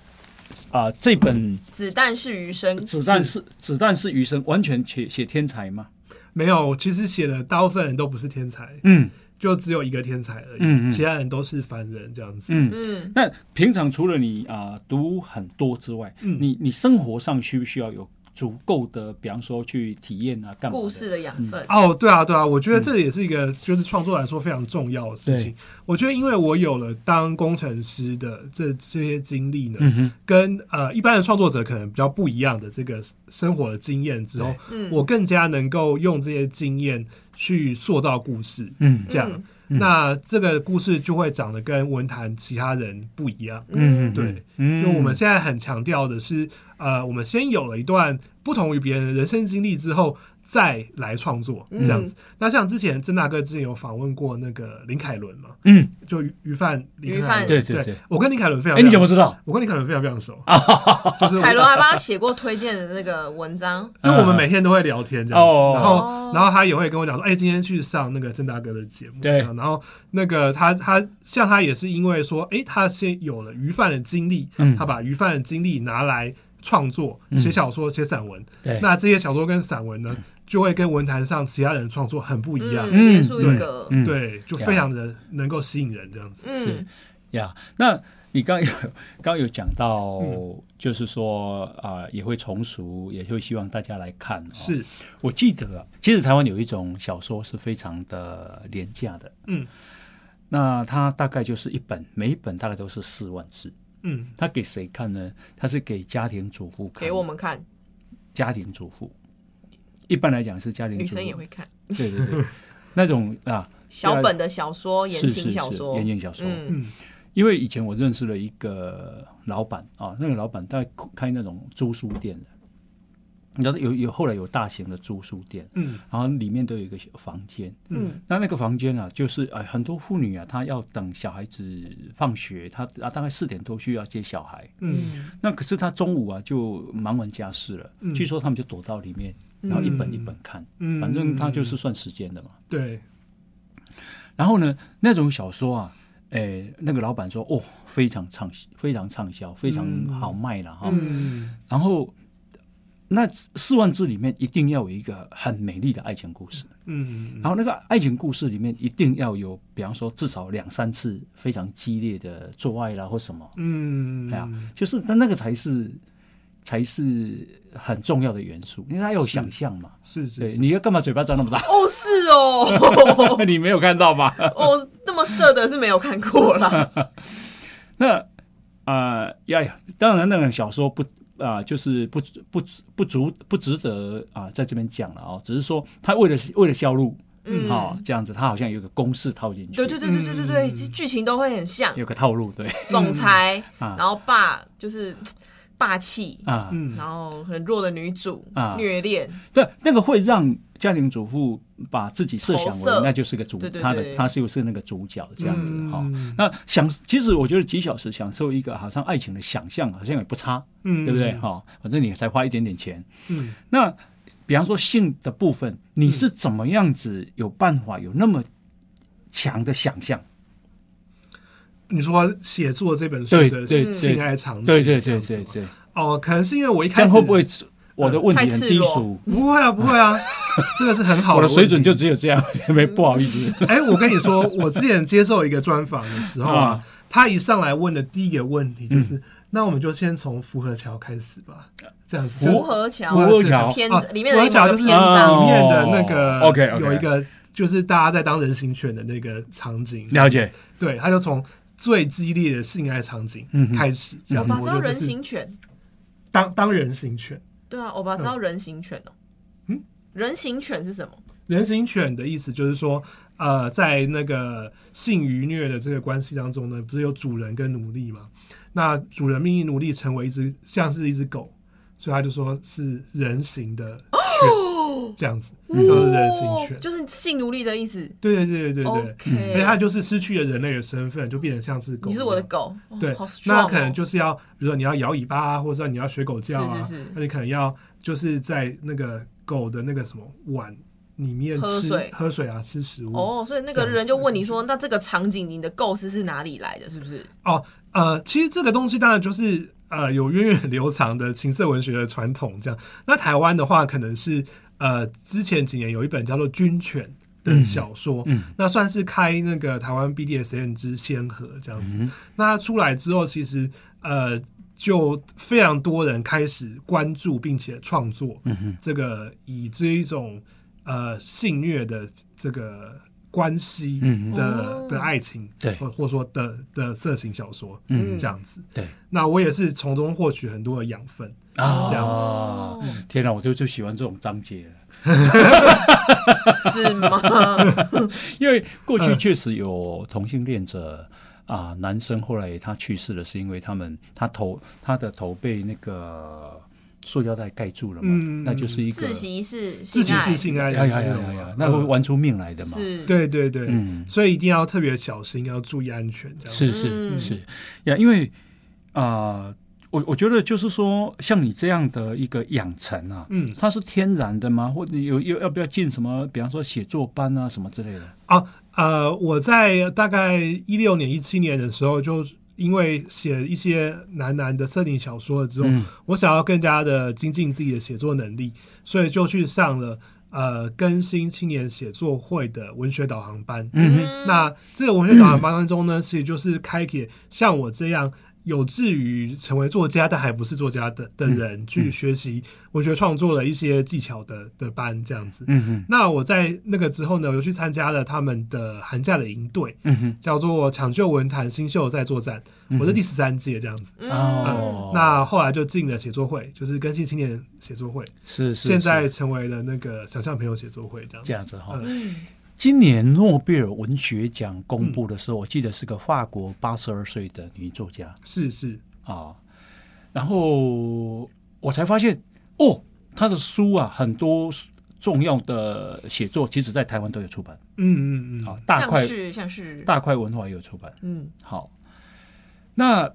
啊，这本子弹是余生，子弹是子弹是余生，完全写写天才吗？没有，其实写的大部分人都不是天才，嗯就只有一个天才而已，嗯嗯其他人都是凡人这样子。嗯。嗯，那平常除了你啊、读很多之外，嗯你你生活上需不需要有足够的，比方说去体验啊，干嘛故事的养分。哦，对啊，对啊，我觉得这也是一个就是创作来说非常重要的事情。对。我觉得，因为我有了当工程师的这这些经历呢，嗯，跟呃一般的创作者可能比较不一样的这个生活的经验之后，嗯，我更加能够用这些经验去塑造故事。嗯。这样，嗯。那这个故事就会长得跟文坛其他人不一样。嗯，对，嗯。就我们现在很强调的是，呃，我们先有了一段不同于别人的人生经历之后，再来创作嗯。这样子。那像之前郑大哥之前有访问过那个林凯伦嘛，嗯，就于于范林凯伦。于范。对对对我跟林凯伦非常，哎，你怎么知道？我跟林凯伦非常非常熟，就是凯伦还帮他写过推荐的那个文章。就我们每天都会聊天这样子，哦然后然后他也会跟我讲说，哎、今天去上那个郑大哥的节目，对。这样。然后那个他他像他也是因为说，哎、他先有了于范的经历，嗯。他把于范的经历拿来创作，嗯。写小说、写散文，对，那这些小说跟散文呢，就会跟文坛上其他人创作很不一样，嗯，对，就非常的能够吸引人这样子。嗯。呀，那你刚有刚有讲到，嗯。就是说啊、也会重熟，也会希望大家来看、哦。是，我记得啊，其实台湾有一种小说是非常的廉价的，嗯。那它大概就是一本，每一本大概都是四万字。嗯。他给谁看呢？他是给家庭主妇看，给我们看，家庭主妇。一般来讲是家庭女主妇，生也会看。对对对，那种啊，小本的小说、言情小说。言，情小说。嗯。嗯。因为以前我认识了一个老板啊，那个老板在开那种租书店的，你知道有有后来有大型的住宿店，嗯。然后里面都有一个小房间，嗯。那那个房间啊，就是呃很多妇女啊，她要等小孩子放学，她啊大概四点多需要接小孩，嗯。嗯那可是她中午啊就忙完家事了，嗯。据说他们就躲到里面，然后一本一本看，嗯，反正他就是算时间的嘛。对，然后呢，那种小说啊，哎，那个老板说哦，非常畅非常畅销，非常好卖了哈。嗯。然后那四万字里面一定要有一个很美丽的爱情故事，嗯，然后那个爱情故事里面一定要有，比方说至少两三次非常激烈的做爱啦或什么，嗯，哎呀，就是那那个才是才是很重要的元素，因为它有想象嘛。是是你要干嘛嘴巴张那么大？哦，是哦，你没有看到吧？哦，那么色的是没有看过啦。那啊呀呀，当然那种小说不啊、就是不不不足不值得啊、在这边讲了哦，只是说他为了为了销路嗯，哦、这样子，他好像有个公式套进去，对对对对对对对，其实剧情都会很像，有个套路，对。总裁，啊。然后爸就是霸气，啊，嗯。然后很弱的女主啊。虐恋，对，那个会让家庭主妇把自己设想为那就是个主，对对他的对。他就是那个主角这样子哈、嗯那享其实我觉得几小时享受一个好像爱情的想象，好像也不差，嗯。对不对？哈、反正你才花一点点钱，嗯。那比方说性的部分，你是怎么样子有办法有那么强的想象？你说写作这本书的是性爱场景，对对对对对，哦，可能是因为我一开始会不会我的问题很低俗，不会啊，不会啊，这个是很好我的水准就只有这样，没不好意思。哎、我跟你说，我之前接受一个专访的时候啊啊，他一上来问的第一个问题就是：那我们就先从福和桥开始吧，这样子。福和桥。福和桥啊篇里面的福和桥就是某个篇啊章，里面的那个哦，OK，OK。有一个就是大家在当人形犬的那个场景，了解，对，他就从最激烈的性爱场景开始，这样子。我把知道人形犬，当当人形犬，对啊，我把知道人形犬哦。嗯，人形犬是什么？人形犬的意思就是说，呃，在那个性愉虐的这个关系当中呢，不是有主人跟奴隶嘛？那主人命令奴隶成为一只像是一只狗，所以他就说是人形的犬，这样子，就是人形犬哦。就是性奴隶的意思。对对对对对对，OK，所以他就是失去了人类的身份，就变成像是狗。你是我的。狗，哦对那可能哦就是要，比如说你要摇尾巴啊，或者说你要学狗叫啊，那你可能要就是在那个狗的那个什么碗里面吃喝水喝水啊，吃食物。哦，所以那个人就问你说，那这个场景你的构思是哪里来的？是不是？哦，呃，其实这个东西当然就是呃有源远流长的情色文学的传统，这样。那台湾的话，可能是呃之前几年有一本叫做《军犬》的小说，嗯那算是开那个台湾 BDSN 之先河这样子。嗯那它出来之后，其实呃就非常多人开始关注并且创作嗯，这个以这一种呃性虐的这个关系嗯的、哦的爱情，对或或者说的的色情小说，嗯这样子。对那我也是从中获取很多的养分。啊，这样子哦天哪，我就就喜欢这种章节了。是吗？因为过去嗯确实有同性恋者啊、男生后来他去世了，是因为他们他头他的头被那个塑胶袋盖住了嘛，嗯那就是一个自习室自己爱。是性爱呀呀呀的那种。呀呀，那会玩出命来的嘛。是，对对对，嗯，所以一定要特别小心，要注意安全。这样是是嗯。是。呀，因为啊、我我觉得就是说，像你这样的一个养成啊，嗯。它是天然的吗？或者有有要不要进什么，比方说写作班啊什么之类的？啊，呃，我在大概一六年、一七年的时候，就因为写一些男男的设定小说了之后，嗯我想要更加的精进自己的写作能力，所以就去上了呃更新青年写作会的文学导航班。嗯那这个文学导航班当中呢，其实就是开给像我这样有志于成为作家但还不是作家的的人去学习文学创作的一些技巧的的班，这样子。嗯哼那我在那个之后呢，我又去参加了他们的寒假的营队，嗯哼叫做“抢救文坛新秀在作战”，嗯我是第十三届这样子。嗯哦，那后来就进了写作会，就是更新青年写作会，是是现在成为了那个想象朋友写作会这样子。这样子哈。今年诺贝尔文学奖公布的时候，我记得是个法国八十二岁的女作家。是是，啊，然后我才发现哦，她的书啊，很多重要的写作，其实在台湾都有出版。嗯嗯嗯，啊，大块是像是，大块文化也有出版。嗯。好，那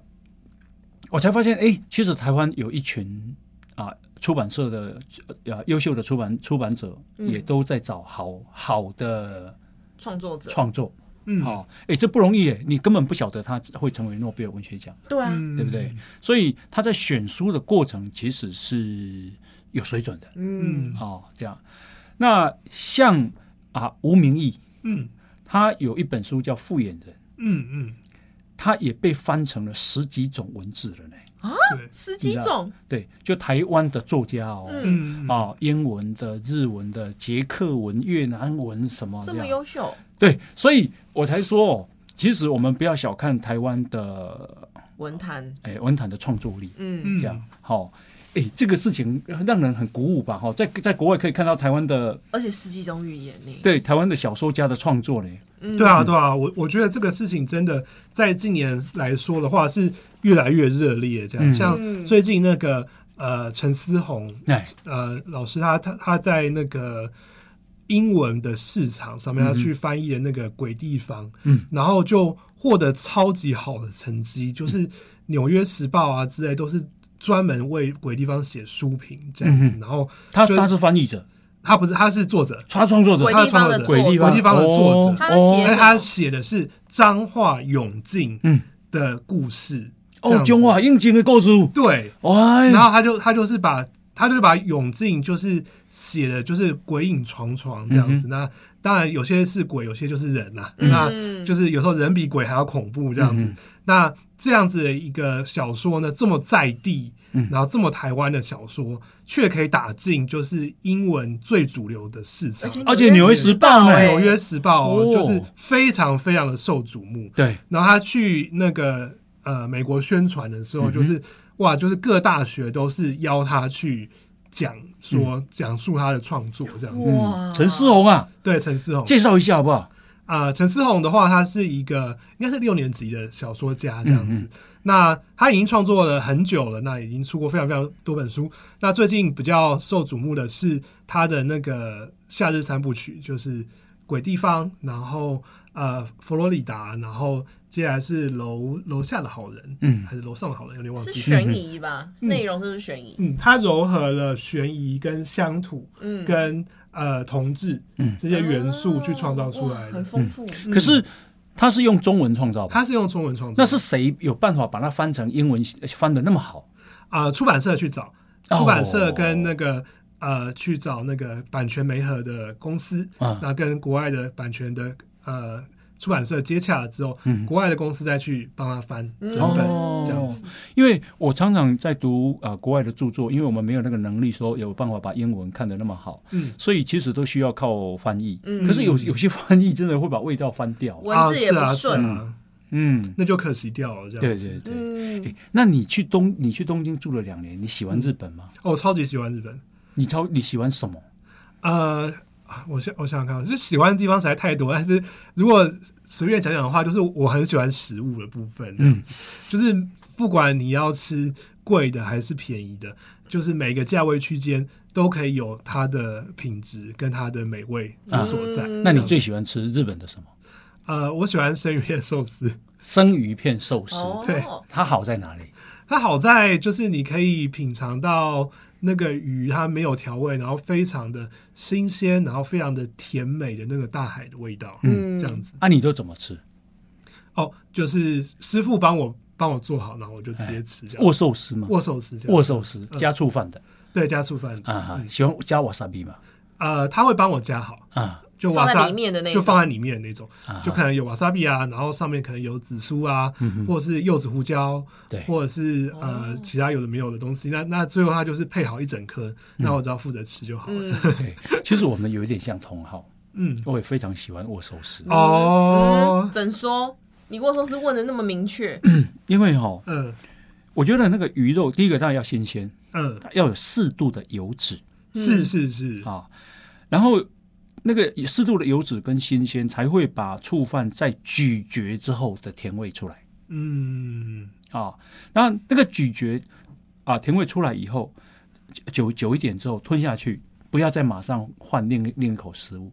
我才发现，哎，其实台湾有一群啊出版社的呃优秀的出版出版者，嗯也都在找好好的创作者，创作。嗯好，哎，这不容易哎，你根本不晓得他会成为诺贝尔文学奖，对啊，嗯对不对？？所以他在选书的过程其实是有水准的。嗯嗯哦，这样。那像啊吴明义，嗯他有一本书叫《复眼人》，嗯嗯，他也被翻成了十几种文字了呢。对，十几种，对，就台湾的作家哦，嗯。嗯啊，英文的、日文的、捷克文、越南文什么这么样。优秀，对，所以我才说哦，其实我们不要小看台湾的文坛，哎文坛的创作力，嗯嗯。这样好。哎，这个事情让人很鼓舞吧？哈，在在国外可以看到台湾的而且十几种语言呢，对台湾的小说家的创作嘞，嗯。对啊，对啊，我我觉得这个事情真的在近年来说的话是越来越热烈。这样，嗯。像嗯。最近那个呃陈思宏哎，呃老师他他他在那个英文的市场上面，嗯他去翻译的那个《鬼地方》，嗯，然后就获得超级好的成绩，就是《纽约时报》啊之类都是专门为《鬼地方》写书评这样子。嗯然后就他他是翻译者，他不是他是作者，他创作者。鬼，他地方的创作者鬼地方地方的作者。哦他写的是彰化永靖嗯。的故事。哦，样子。中华应景的故事，对，哇，然后他就他就是把他就把永靖就是写的就是鬼影幢幢这样子。那当然有些是鬼，有些就是人呐、那嗯就是有时候人比鬼还要恐怖这样子。嗯那这样子的一个小说呢，这么在地，嗯。然后这么台湾的小说，却可以打进就是英文最主流的市场。而且纽约时报纽约时报就是非常非常的受瞩目。对，然后他去那个呃美国宣传的时候，就是、哇，就是各大学都是邀他去讲说讲述他的创作这样子。陈思宏啊，对，陈思宏。介绍一下好不好？啊，陈思宏的话，他是一个应该是六年级的小说家这样子。嗯那他已经创作了很久了，那已经出过非常非常多本书。那最近比较受瞩目的是他的那个夏日三部曲，就是《鬼地方》，然后呃佛罗里达，然后接下来是楼楼下的好人，嗯还是楼上的好人，有点忘记。是悬疑吧？嗯内容是不是悬疑？嗯，它糅合了悬疑跟乡土嗯，跟呃同志嗯这些元素去创造出来的很。丰富。嗯可是他是用中文创造吧？它是用中文创作的，那是谁有办法把它翻成英文翻的那么好？啊、出版社去找，哦出版社跟那个、呃去找那个版权媒合的公司，啊那跟国外的版权的呃出版社接洽了之后，嗯国外的公司再去帮他翻整嗯本、哦这样子。因为我常常在读啊、呃国外的著作，因为我们没有那个能力说有办法把英文看得那么好，嗯，所以其实都需要靠翻译。嗯可是有有些翻译真的会把味道翻掉。文字也不啊是顺。啊是啊，嗯，那就可惜掉了这对样子。对对。嗯诶，那你去东你去东京住了两年，你喜欢日本吗？哦我超级喜欢日本。你超你喜欢什么？呃，啊我想我想想看，就喜欢的地方实在太多。但是如果随便讲讲的话，就是我很喜欢食物的部分，嗯，就是不管你要吃贵的还是便宜的，就是每个价位区间都可以有它的品质跟它的美味之所在。嗯那你最喜欢吃日本的什么？呃，我喜欢生鱼片寿司，生鱼片寿司，哦，对它好在哪里？它好在就是你可以品尝到那个鱼它没有调味，然后非常的新鲜，然后非常的甜美的那个大海的味道，嗯这样子。啊，你都怎么吃？哦，就是师傅帮我帮我做好，然后我就直接吃这样。握寿司吗？握寿司这样，握寿司嗯加醋饭的对加醋饭啊哈，嗯喜欢加瓦萨比吗？呃，他会帮我加好，啊就瓦萨里面的那种就放在里面的那种，啊，就可能有瓦萨比啊，然后上面可能有紫苏啊，嗯或者是柚子胡椒，对。或者是呃哦其他有的没有的东西。那那最后它就是配好一整颗，那我只要负责吃就好了。嗯，对，其实我们有一点像同好，嗯，我也非常喜欢握寿司，哦。嗯，怎说？你握寿司问的那么明确，因为哈，嗯。我觉得那个鱼肉，第一个当然要新鲜，嗯，要有适度的油脂。是是是，啊，然后那个适度的油脂跟新鲜，才会把醋饭在咀嚼之后的甜味出来。嗯。啊。那那个咀嚼啊，甜味出来以后，久久一点之后吞下去，不要再马上换另另一口食物，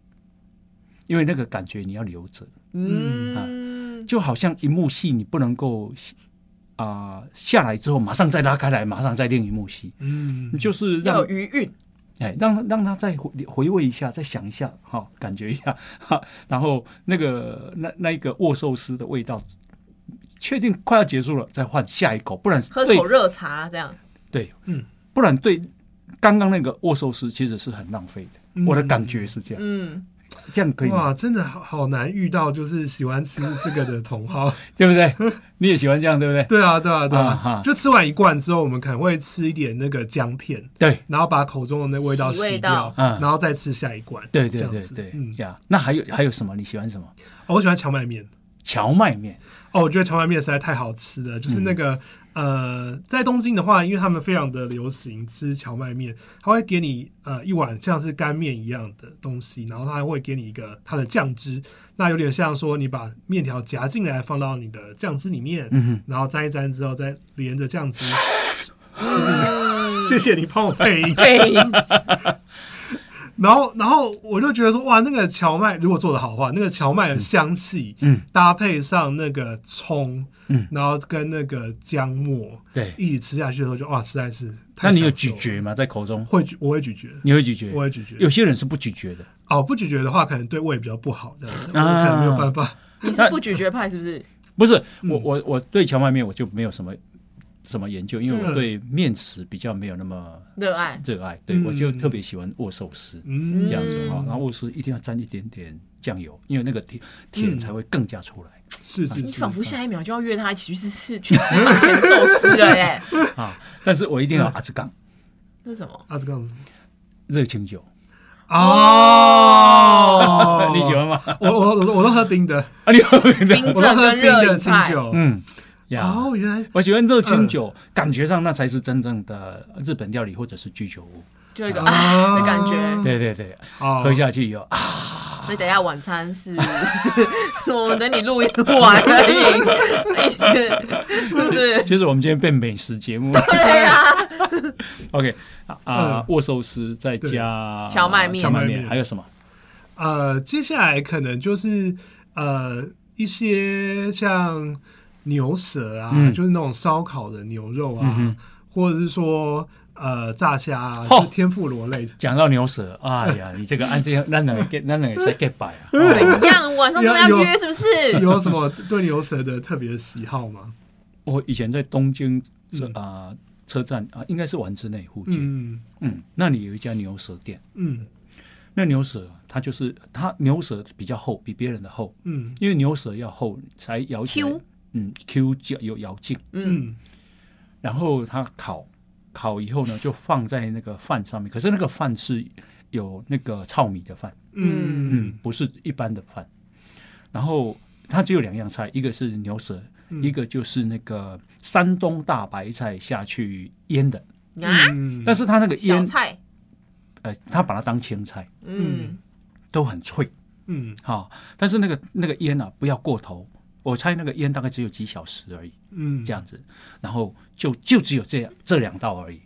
因为那个感觉你要留着。嗯，啊就好像一幕戏，你不能够啊、下来之后马上再拉开来，马上再另一幕戏，嗯，就是要有让余韵，哎让让他再回回味一下，再想一下，哈、感觉一下，哈，然后那个那那一个握寿司的味道，确定快要结束了，再换下一口，不然喝口热茶这样。对，嗯，不然对刚刚那个握寿司其实是很浪费的，嗯我的感觉是这样，嗯，这样可以？哇，真的好好难遇到就是喜欢吃这个的同好。对不对？你也喜欢这样，对不对？对啊，对啊，对啊啊，就吃完一罐之后，我们可能会吃一点那个姜片，对。然后把口中的那味道洗掉，嗯然后再吃下一罐。对对对对，嗯，呀，那还有还有什么？你喜欢什么？哦我喜欢荞麦面。荞麦面，哦，我觉得荞麦面实在太好吃了。就是那个、呃，在东京的话，因为他们非常的流行吃荞麦面，他会给你呃一碗像是干面一样的东西，然后他还会给你一个它的酱汁，那有点像说你把面条夹进来放到你的酱汁里面，嗯，然后沾一沾之后再连着酱汁。嗯谢谢你帮我配音。然后，然后我就觉得说，哇，那个荞麦如果做的好的话，那个荞麦的香气，嗯，搭配上那个葱，嗯然后跟那个姜末对。一起吃下去的时候就，哇，实在是太那你有？咀嚼吗？在口中，会，我会咀嚼，你会咀嚼我？会咀嚼。有些人是不咀嚼的。哦，不咀嚼的话，可能对胃比较不好，这样子，可能没有办法。你是不咀嚼派是不是？不是嗯我我我对荞麦面我就没有什么什么研究，因为我嗯对面食比较没有那么热爱热爱，对嗯我就特别喜欢握寿司。嗯这样子哈嗯，然后握寿司一定要沾一点点酱油，因为那个甜甜嗯才会更加出来是是是你仿，佛下一秒就要约他一起去吃去吃 寿司了哎！啊。但是我一定要阿兹杠这是什么？啊，这个样子热清酒，哦 你喜？欢吗？我我我我都喝冰的，啊，你喝冰我都喝镇跟热冰的清酒。嗯呀，哦，原来我喜欢热清酒，感觉上那才是真正的日本料理或者是居酒屋。就一个啊。啊的感觉。对对对，哦。喝下去以后啊，所以等一下晚餐是，我们等你录音完而已，是不是？其实我们今天变美食节目。对呀，OK 啊握寿司再加荞麦面荞麦面。还有什么？呃，接下来可能就是呃一些像牛舌啊，嗯就是那种烧烤的牛肉啊，嗯或者是说呃炸虾、啊，天妇罗类的。讲到牛舌，哎呀，你这个案件，那能 get，那能在 get 白啊。怎样？晚上都要约是不是？有什么对牛舌的特别喜好吗？我以前在东京车嗯啊车站啊，应该是丸之内附近，嗯嗯，那里有一家牛舌店。嗯那牛舌它就是它牛舌比较厚，比别人的厚，嗯因为牛舌要厚才咬起来 Q 嗯，Q 劲有咬劲。嗯，嗯然后它烤烤以后呢，就放在那个饭上面，可是那个饭是有那个糙米的饭，嗯。嗯，不是一般的饭。然后它只有两样菜，一个是牛舌，嗯。一个就是那个山东大白菜下去腌的，啊，嗯。但是它那个腌，菜，呃，他把它当青菜，嗯，都很脆，嗯。哈、但是那个那个腌啊，不要过头。我猜那个烟大概只有几小时而已，嗯这样子，然后就就只有这样这两道而已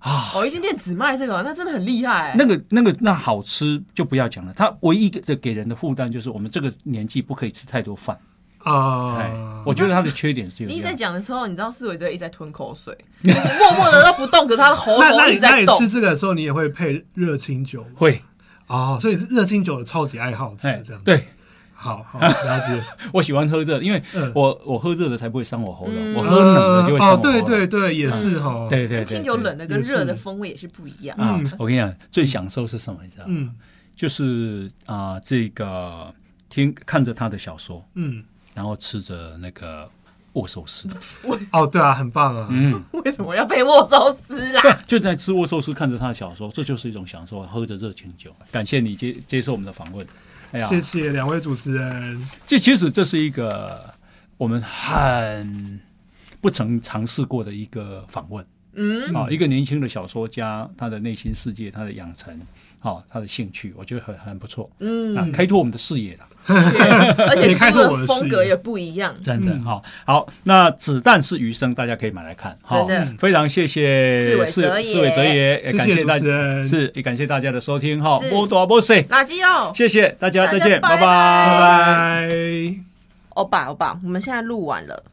啊。哦，一间店只卖这个，那真的很厉害。那个那个那好吃就不要讲了，它唯一的给人的负担就是我们这个年纪不可以吃太多饭。哎，啊，我觉得它的缺点是有你一在。讲的时候，你知道思维哲一直在吞口水，就是默默的都不动，可是他的喉咙 那头一直在动你那你吃。这个的时候，你也会配热清酒吗会，哦，所以是热清酒的超级爱好者哎这样。，对好好了解。我喜欢喝热，因为嗯我我喝热的才不会伤我喉咙，嗯我喝冷的就会伤我哦，喉咙。对对对，也是哈。对对对，清酒冷的跟热的风味也是不一样。啊嗯！我跟你讲，最享受是什么？你知道吗？嗯就是啊，这个听看着他的小说，嗯，然后吃着那个握寿司，哦，对啊，很棒啊。嗯，为什么要配握寿司 对啦？，就在吃握寿司，看着他的小说，这就是一种享受，喝着热清酒。感谢你接接受我们的访问。哎呀，谢谢两位主持人。这其实这是一个我们很不曾尝试过的一个访问。嗯，啊，一个年轻的小说家，他的内心世界，他的养成，哦，他的兴趣，我觉得很很不错。嗯。啊，开拓我们的视野了。而且也开书拓我的风格也不一样。嗯真的好、好，那子弹是余生，大家可以买来看。好真的。非常谢谢四四尾哲也，也谢谢主感谢大家，是也感谢大家的收听哈，是。波多波塞，垃圾哦，谢谢大家，再见，拜。拜拜。拜拜。欧巴欧巴，我们现在录完了。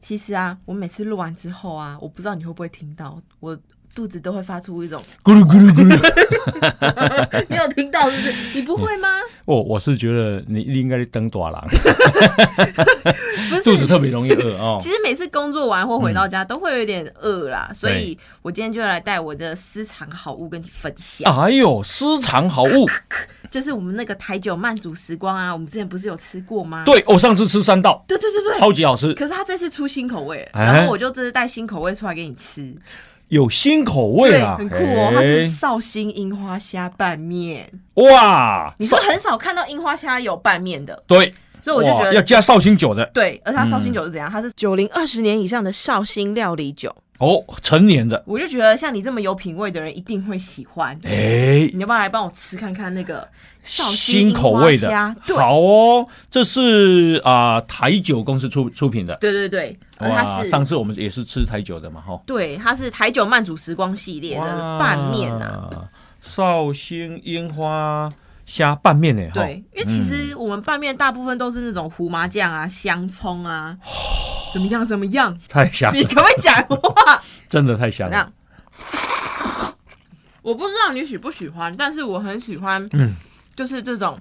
其实啊，我每次录完之后啊，我不知道你会不会听到，我肚子都会发出一种咕噜咕噜咕噜。你有听到是不是？你不会吗？哦，我是觉得你应该登大郎，不是，肚子特别容易饿哦。其实每次工作完或回到家都会有点饿啦，嗯所以我今天就来带我的私藏好物跟你分享，哎呦，私藏好物，就是我们那个台酒慢煮时光啊，我们之前不是有吃过吗？对我上次吃三道，对对对对。超级好吃，可是他这次出新口味，哎然后我就这次带新口味出来给你吃，有新口味对，啊，很酷哦。它是哎绍兴樱花虾拌面，哇，你是很少看到樱花虾有拌面的，对，所以我就觉得要加绍兴酒的。对，而它绍兴酒是怎样？它是九零二十年以上的绍兴料理酒，哦，成年的，我就觉得像你这么有品味的人一定会喜欢。哎，你要不要来帮我吃看看那个绍兴味的虾？，对，好哦，这是啊、台酒公司出出品的。对对对，而它哇，是上次我们也是吃台酒的嘛，哈。对，它是台酒慢煮时光系列的拌面啊。绍兴樱花虾拌面呢？哈对，因为其实我们拌面大部分都是那种胡麻酱啊、香葱啊，怎么样怎么样？太香了，你可不可以讲话？真的太香了。我不知道你喜不喜欢，但是我很喜欢，嗯就是这种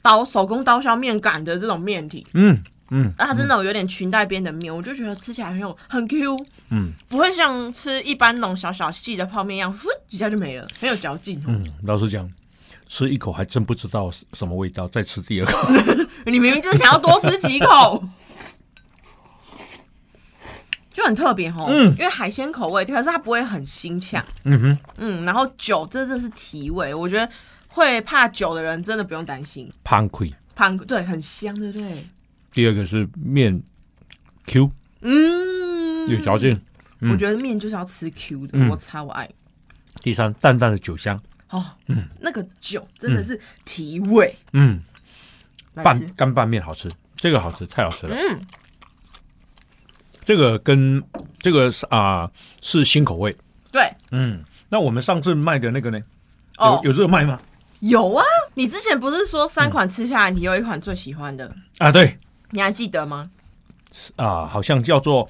刀手工刀削面擀的这种面体。嗯嗯啊，它是那种有点裙带边的面，我就觉得吃起来很有很 Q，嗯不会像吃一般那种小小细的泡面一样，呼一下就没了，很有嚼劲。嗯，老实讲，吃一口还真不知道什么味道，再吃第二口。你明明就想要多吃几口，就很特别哦。嗯因为海鲜口味，可是它不会很腥呛。嗯哼，嗯，然后酒真的是提味，我觉得会怕酒的人真的不用担心。pan 亏。pan 对，很香，对不对？第二个是面 Q 嗯，有嚼劲。我觉得面就是要吃 Q 的，嗯我超爱。第三，淡淡的酒香。哦，嗯那个酒真的是提味。嗯，拌，干拌面好吃，这个好吃，太好吃了。嗯，这个跟这个是啊、是新口味。对，嗯，那我们上次卖的那个呢？哦有有这个卖吗？有啊。你之前不是说三款吃下来，你有一款最喜欢的，啊，对你还记得吗？啊，好像叫做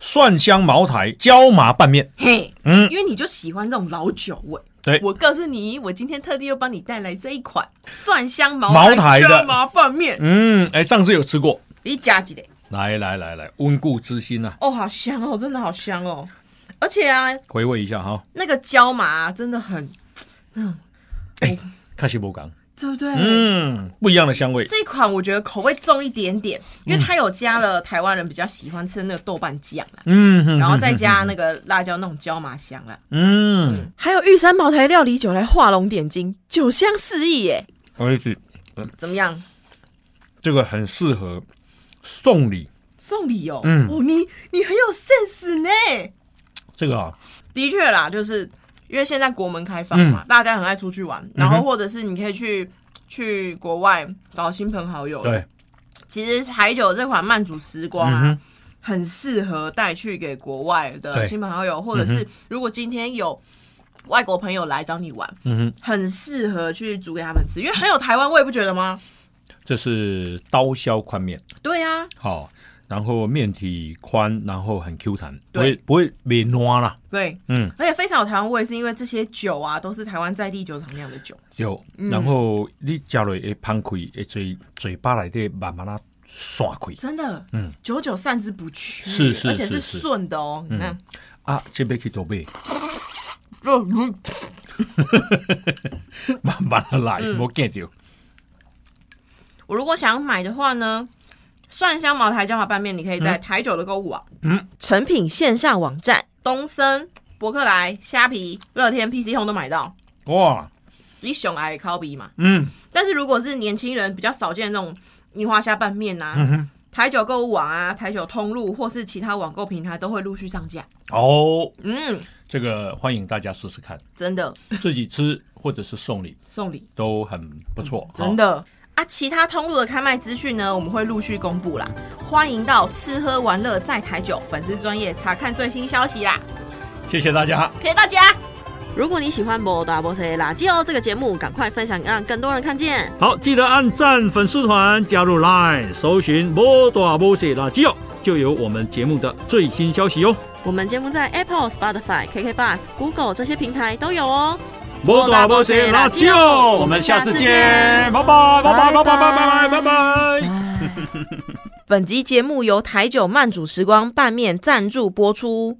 蒜香茅台椒麻拌面。嘿，嗯因为你就喜欢这种老酒味。对我告诉你，我今天特地又帮你带来这一款蒜香茅茅台的麻拌面，嗯，哎，上次有吃过。你加几的？来来来来，温故知新啊，哦，好香哦，真的好香哦！而且啊，回味一下哈。那个椒麻、啊、真的很，开始不讲，对不对？嗯，不一样的香味。这款我觉得口味重一点点，因为它有加了台湾人比较喜欢吃的那个豆瓣酱啦，嗯，然后再加那个辣椒那种椒麻香啦，嗯，还有玉山茅台料理酒来画龙点睛，酒香四溢耶！我也是，怎么样？这个很适合送礼。送礼哦，嗯哦，你你很有 sense 呢。这个啊，的确啦，就是因为现在国门开放嘛，大家很爱出去玩，然后或者是你可以去去国外找亲朋好友。，对，其实海酒这款慢煮时光啊，嗯很适合带去给国外的对。亲朋好友，或者是如果今天有外国朋友来找你玩，嗯哼，很适合去煮给他们吃，因为很有台湾味，不觉得吗？这是刀削宽面，对啊，好，然后面体宽，然后很 Q 弹，不对会不会变软啦。对，嗯，而且非常有台湾味，是因为这些酒啊都是台湾在地酒厂酿的酒。有，嗯然后你加落会 pan 开，会嘴嘴巴内底慢慢啊刷开。真的，嗯，久久散之不去，是是而且是顺的哦。你看，啊，这边去多买，嗯 慢慢的来，莫见着。我如果想要买的话呢，蒜香茅台椒麻拌面，你可以在台酒的购物网、嗯，成品线上网站、东森、博客来、虾皮、乐天、PC 通都买到。哇，比熊爱烤比嘛？嗯，但是如果是年轻人比较少见的那种樱花虾拌面啊，哼台酒购物网啊、台酒通路或是其他网购平台都会陆续上架。哦，嗯，这个欢迎大家试试看，真的自己吃或者是送礼送礼。都很不错。真的啊！其他通路的开卖资讯呢，我们会陆续公布啦。欢迎到吃喝玩乐在台酒粉丝专业查看最新消息啦。好，谢谢大家。谢谢大家。如果你喜欢《摩大波塞垃圾哦》这个节目，赶快分享，让更多人看见。好，记得按赞粉丝团，加入 Line，搜寻“摩大摩西垃圾哦”，就有我们节目的最新消息哦。我们节目在 Apple、Spotify、KK Bus、Google 这些平台都有哦。摩大摩西垃圾哦，我们下次见，拜拜，拜拜，拜拜，拜拜，拜拜。本集节目由台酒慢煮时光拌面赞助播出。